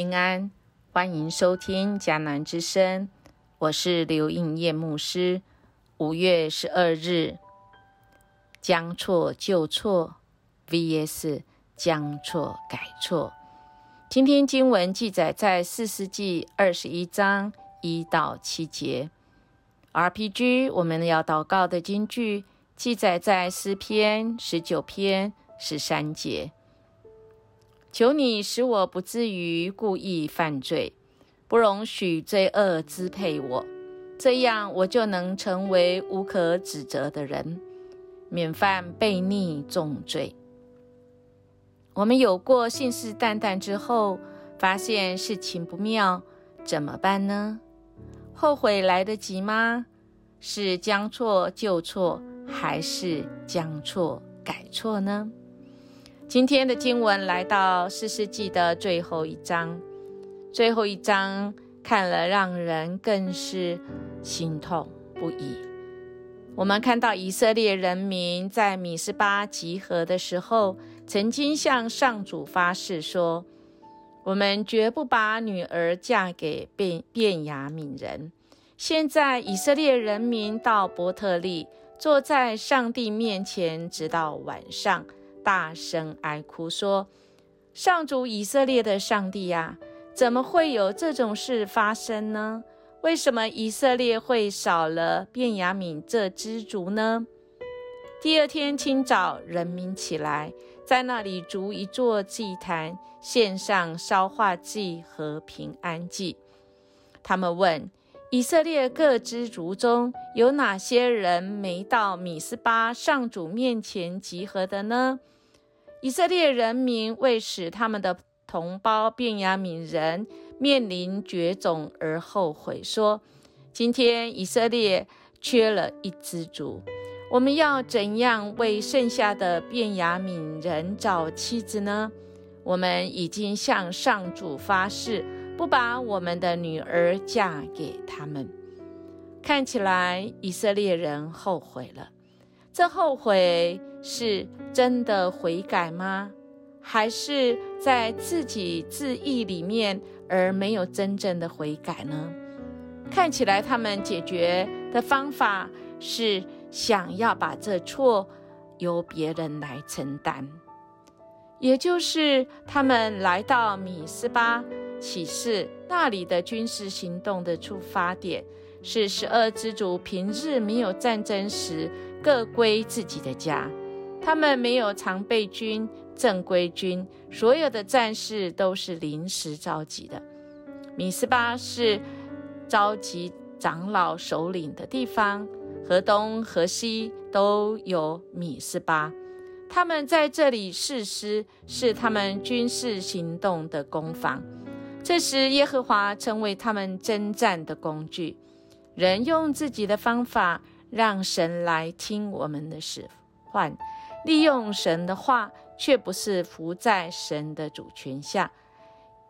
平安，欢迎收听迦南之声，我是刘应叶牧师。五月十二日，将错就错 vs 将错改错。今天经文记载在四世纪二十一章一到七节。RPG 我们要祷告的经句记载在诗篇十九篇十三节。求你使我不至于故意犯罪，不容许罪恶支配我，这样我就能成为无可指责的人，免犯悖逆重罪。我们有过信誓旦旦之后，发现事情不妙，怎么办呢？后悔来得及吗？是将错就错，还是将错改错呢？今天的经文来到四世纪的最后一章，最后一章看了让人更是心痛不已。我们看到以色列人民在米斯巴集合的时候，曾经向上主发誓说：“我们绝不把女儿嫁给便便雅悯人。”现在以色列人民到伯特利，坐在上帝面前，直到晚上。大声哀哭说：“上主以色列的上帝呀，怎么会有这种事发生呢？为什么以色列会少了便雅悯这支族呢？”第二天清早，人民起来，在那里筑一座祭坛，献上烧化祭和平安祭。他们问。以色列各支族中有哪些人没到米斯巴上主面前集合的呢？以色列人民为使他们的同胞便雅悯人面临绝种而后悔，说：“今天以色列缺了一支族，我们要怎样为剩下的便雅悯人找妻子呢？我们已经向上主发誓。”不把我们的女儿嫁给他们，看起来以色列人后悔了。这后悔是真的悔改吗？还是在自己自意里面而没有真正的悔改呢？看起来他们解决的方法是想要把这错由别人来承担，也就是他们来到米斯巴。启示那里的军事行动的出发点是十二支族平日没有战争时各归自己的家，他们没有常备军、正规军，所有的战士都是临时召集的。米斯巴是召集长老首领的地方，河东河西都有米斯巴，他们在这里誓师，是他们军事行动的攻防。这时，耶和华成为他们征战的工具。人用自己的方法让神来听我们的使唤，利用神的话，却不是服在神的主权下。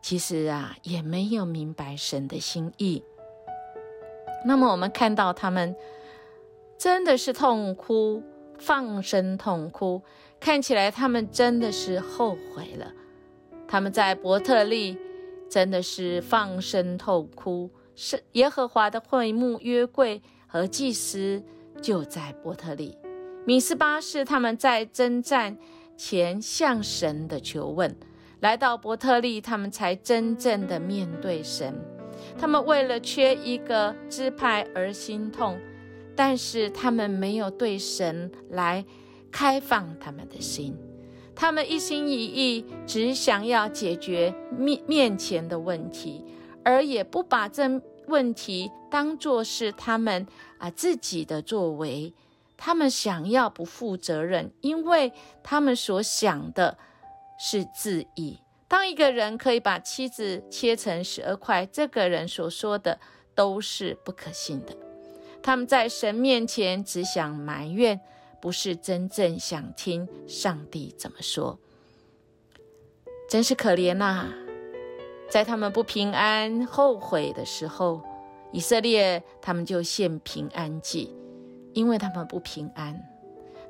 其实啊，也没有明白神的心意。那么，我们看到他们真的是痛哭，放声痛哭，看起来他们真的是后悔了。他们在伯特利。真的是放声痛哭，是耶和华的会幕约柜和祭司就在伯特利。米斯巴是他们在征战前向神的求问，来到伯特利，他们才真正的面对神。他们为了缺一个支派而心痛，但是他们没有对神来开放他们的心。他们一心一意只想要解决面面前的问题，而也不把这问题当作是他们啊自己的作为。他们想要不负责任，因为他们所想的是自义。当一个人可以把妻子切成十二块，这个人所说的都是不可信的。他们在神面前只想埋怨。不是真正想听上帝怎么说，真是可怜呐！在他们不平安、后悔的时候，以色列他们就献平安祭，因为他们不平安。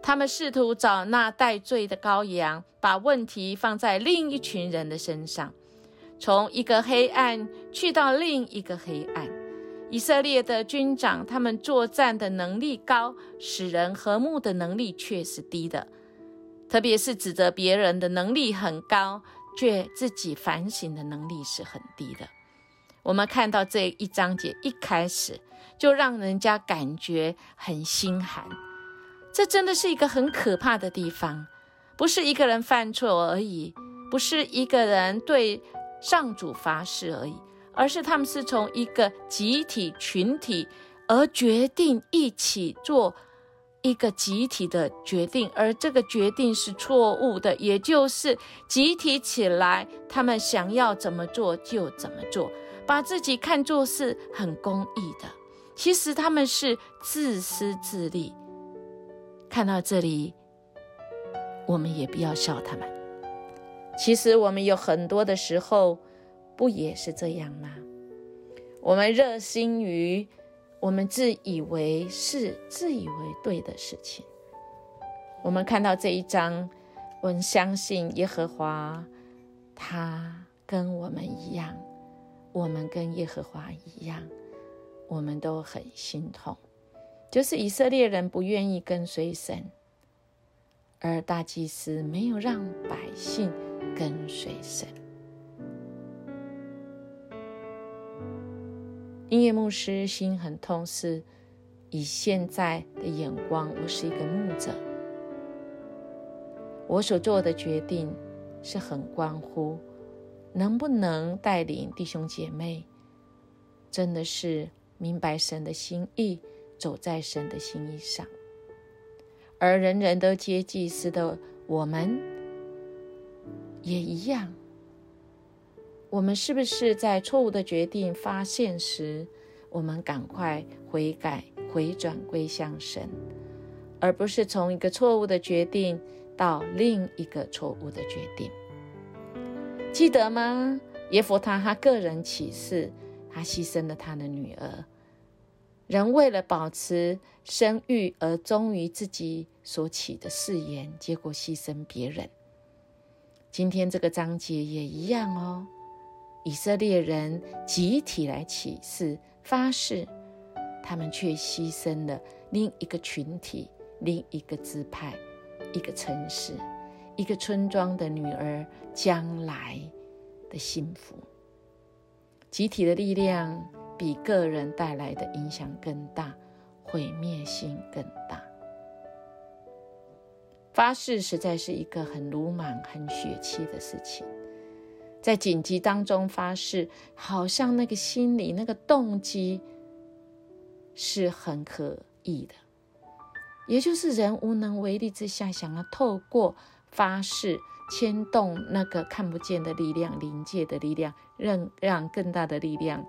他们试图找那带罪的羔羊，把问题放在另一群人的身上。从一个黑暗去到另一个黑暗。以色列的军长，他们作战的能力高，使人和睦的能力却是低的。特别是指责别人的能力很高，却自己反省的能力是很低的。我们看到这一章节一开始，就让人家感觉很心寒。这真的是一个很可怕的地方，不是一个人犯错而已，不是一个人对上主发誓而已。而是他们是从一个集体群体而决定一起做一个集体的决定，而这个决定是错误的，也就是集体起来，他们想要怎么做就怎么做，把自己看作是很公义的，其实他们是自私自利。看到这里，我们也不要笑他们。其实我们有很多的时候。不也是这样吗？我们热心于我们自以为是、自以为对的事情。我们看到这一章，我们相信耶和华，他跟我们一样，我们跟耶和华一样，我们都很心痛。就是以色列人不愿意跟随神，而大祭司没有让百姓跟随神。音乐牧师心很痛，是以现在的眼光，我是一个牧者，我所做的决定是很关乎能不能带领弟兄姐妹，真的是明白神的心意，走在神的心意上。而人人都接祭司的我们，也一样。我们是不是在错误的决定发现时，我们赶快悔改、回转归向神，而不是从一个错误的决定到另一个错误的决定？记得吗？耶弗他他个人启示，他牺牲了他的女儿，人为了保持生育而忠于自己所起的誓言，结果牺牲别人。今天这个章节也一样哦。以色列人集体来起誓发誓，他们却牺牲了另一个群体、另一个支派、一个城市、一个村庄的女儿将来的幸福。集体的力量比个人带来的影响更大，毁灭性更大。发誓实在是一个很鲁莽、很血气的事情。在紧急当中发誓，好像那个心理那个动机是很可疑的，也就是人无能为力之下，想要透过发誓牵动那个看不见的力量、临界的力量，让让更大的力量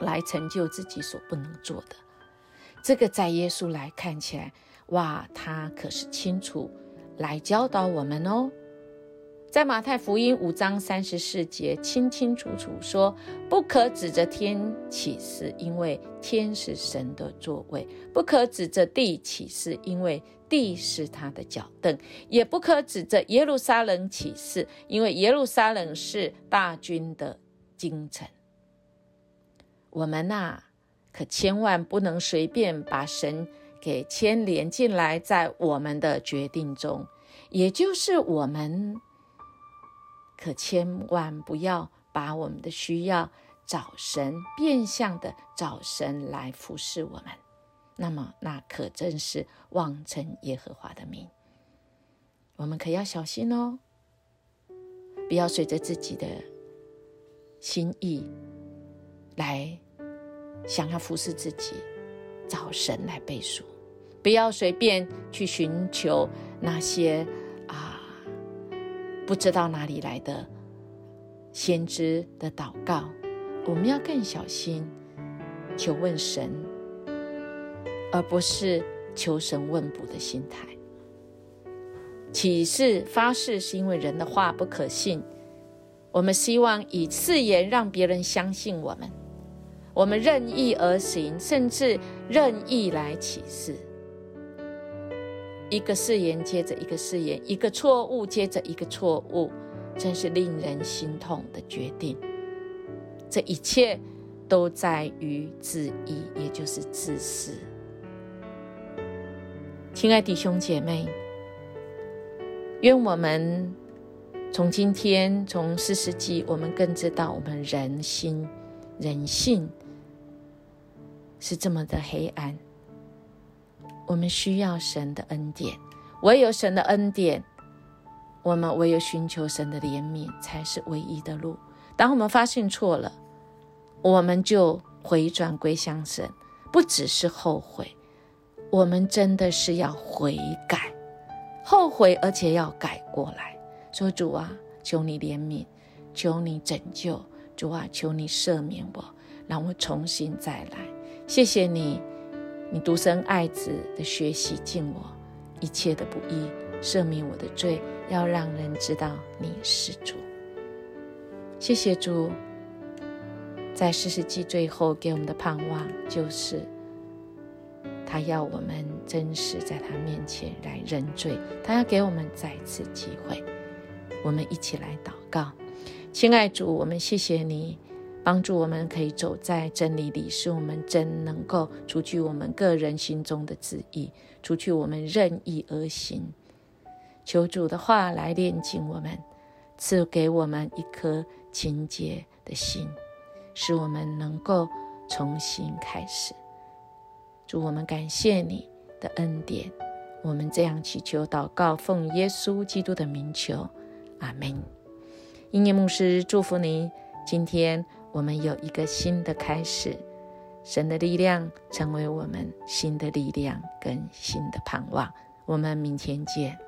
来成就自己所不能做的。这个在耶稣来看起来，哇，他可是清楚来教导我们哦。在马太福音五章三十四节，清清楚楚说：“不可指着天起誓，因为天是神的座位；不可指着地起誓，因为地是他的脚凳；也不可指着耶路撒冷起誓，因为耶路撒冷是大军的京城。”我们呐，可千万不能随便把神给牵连进来，在我们的决定中，也就是我们。可千万不要把我们的需要找神，变相的找神来服侍我们，那么那可真是妄称耶和华的名。我们可要小心哦，不要随着自己的心意来想要服侍自己，找神来背书，不要随便去寻求那些。不知道哪里来的先知的祷告，我们要更小心求问神，而不是求神问卜的心态。启示发誓是因为人的话不可信，我们希望以誓言让别人相信我们，我们任意而行，甚至任意来启示。一个誓言接着一个誓言，一个错误接着一个错误，真是令人心痛的决定。这一切都在于自意，也就是自私。亲爱弟兄姐妹，愿我们从今天从四世纪，我们更知道我们人心人性是这么的黑暗。我们需要神的恩典，唯有神的恩典，我们唯有寻求神的怜悯，才是唯一的路。当我们发现错了，我们就回转归向神，不只是后悔。我们真的是要悔改、后悔，而且要改过来。说主啊，求你怜悯，求你拯救，主啊，求你赦免我，让我重新再来。谢谢你，你独生爱子的学习敬我一切的不义，赦免我的罪，要让人知道你是主。谢谢主，在四世纪最后给我们的盼望就是。他要我们真实在他面前来认罪，他要给我们再次机会。我们一起来祷告，亲爱主，我们谢谢你帮助我们可以走在真理里，使我们真能够除去我们个人心中的旨意，除去我们任意而行。求主的话来炼净我们，赐给我们一颗清洁的心，使我们能够重新开始。祝，我们感谢你的恩典。我们这样祈求祷告，奉耶稣基督的名求，阿门。音乐牧师祝福你。今天我们有一个新的开始，神的力量成为我们新的力量跟新的盼望。我们明天见。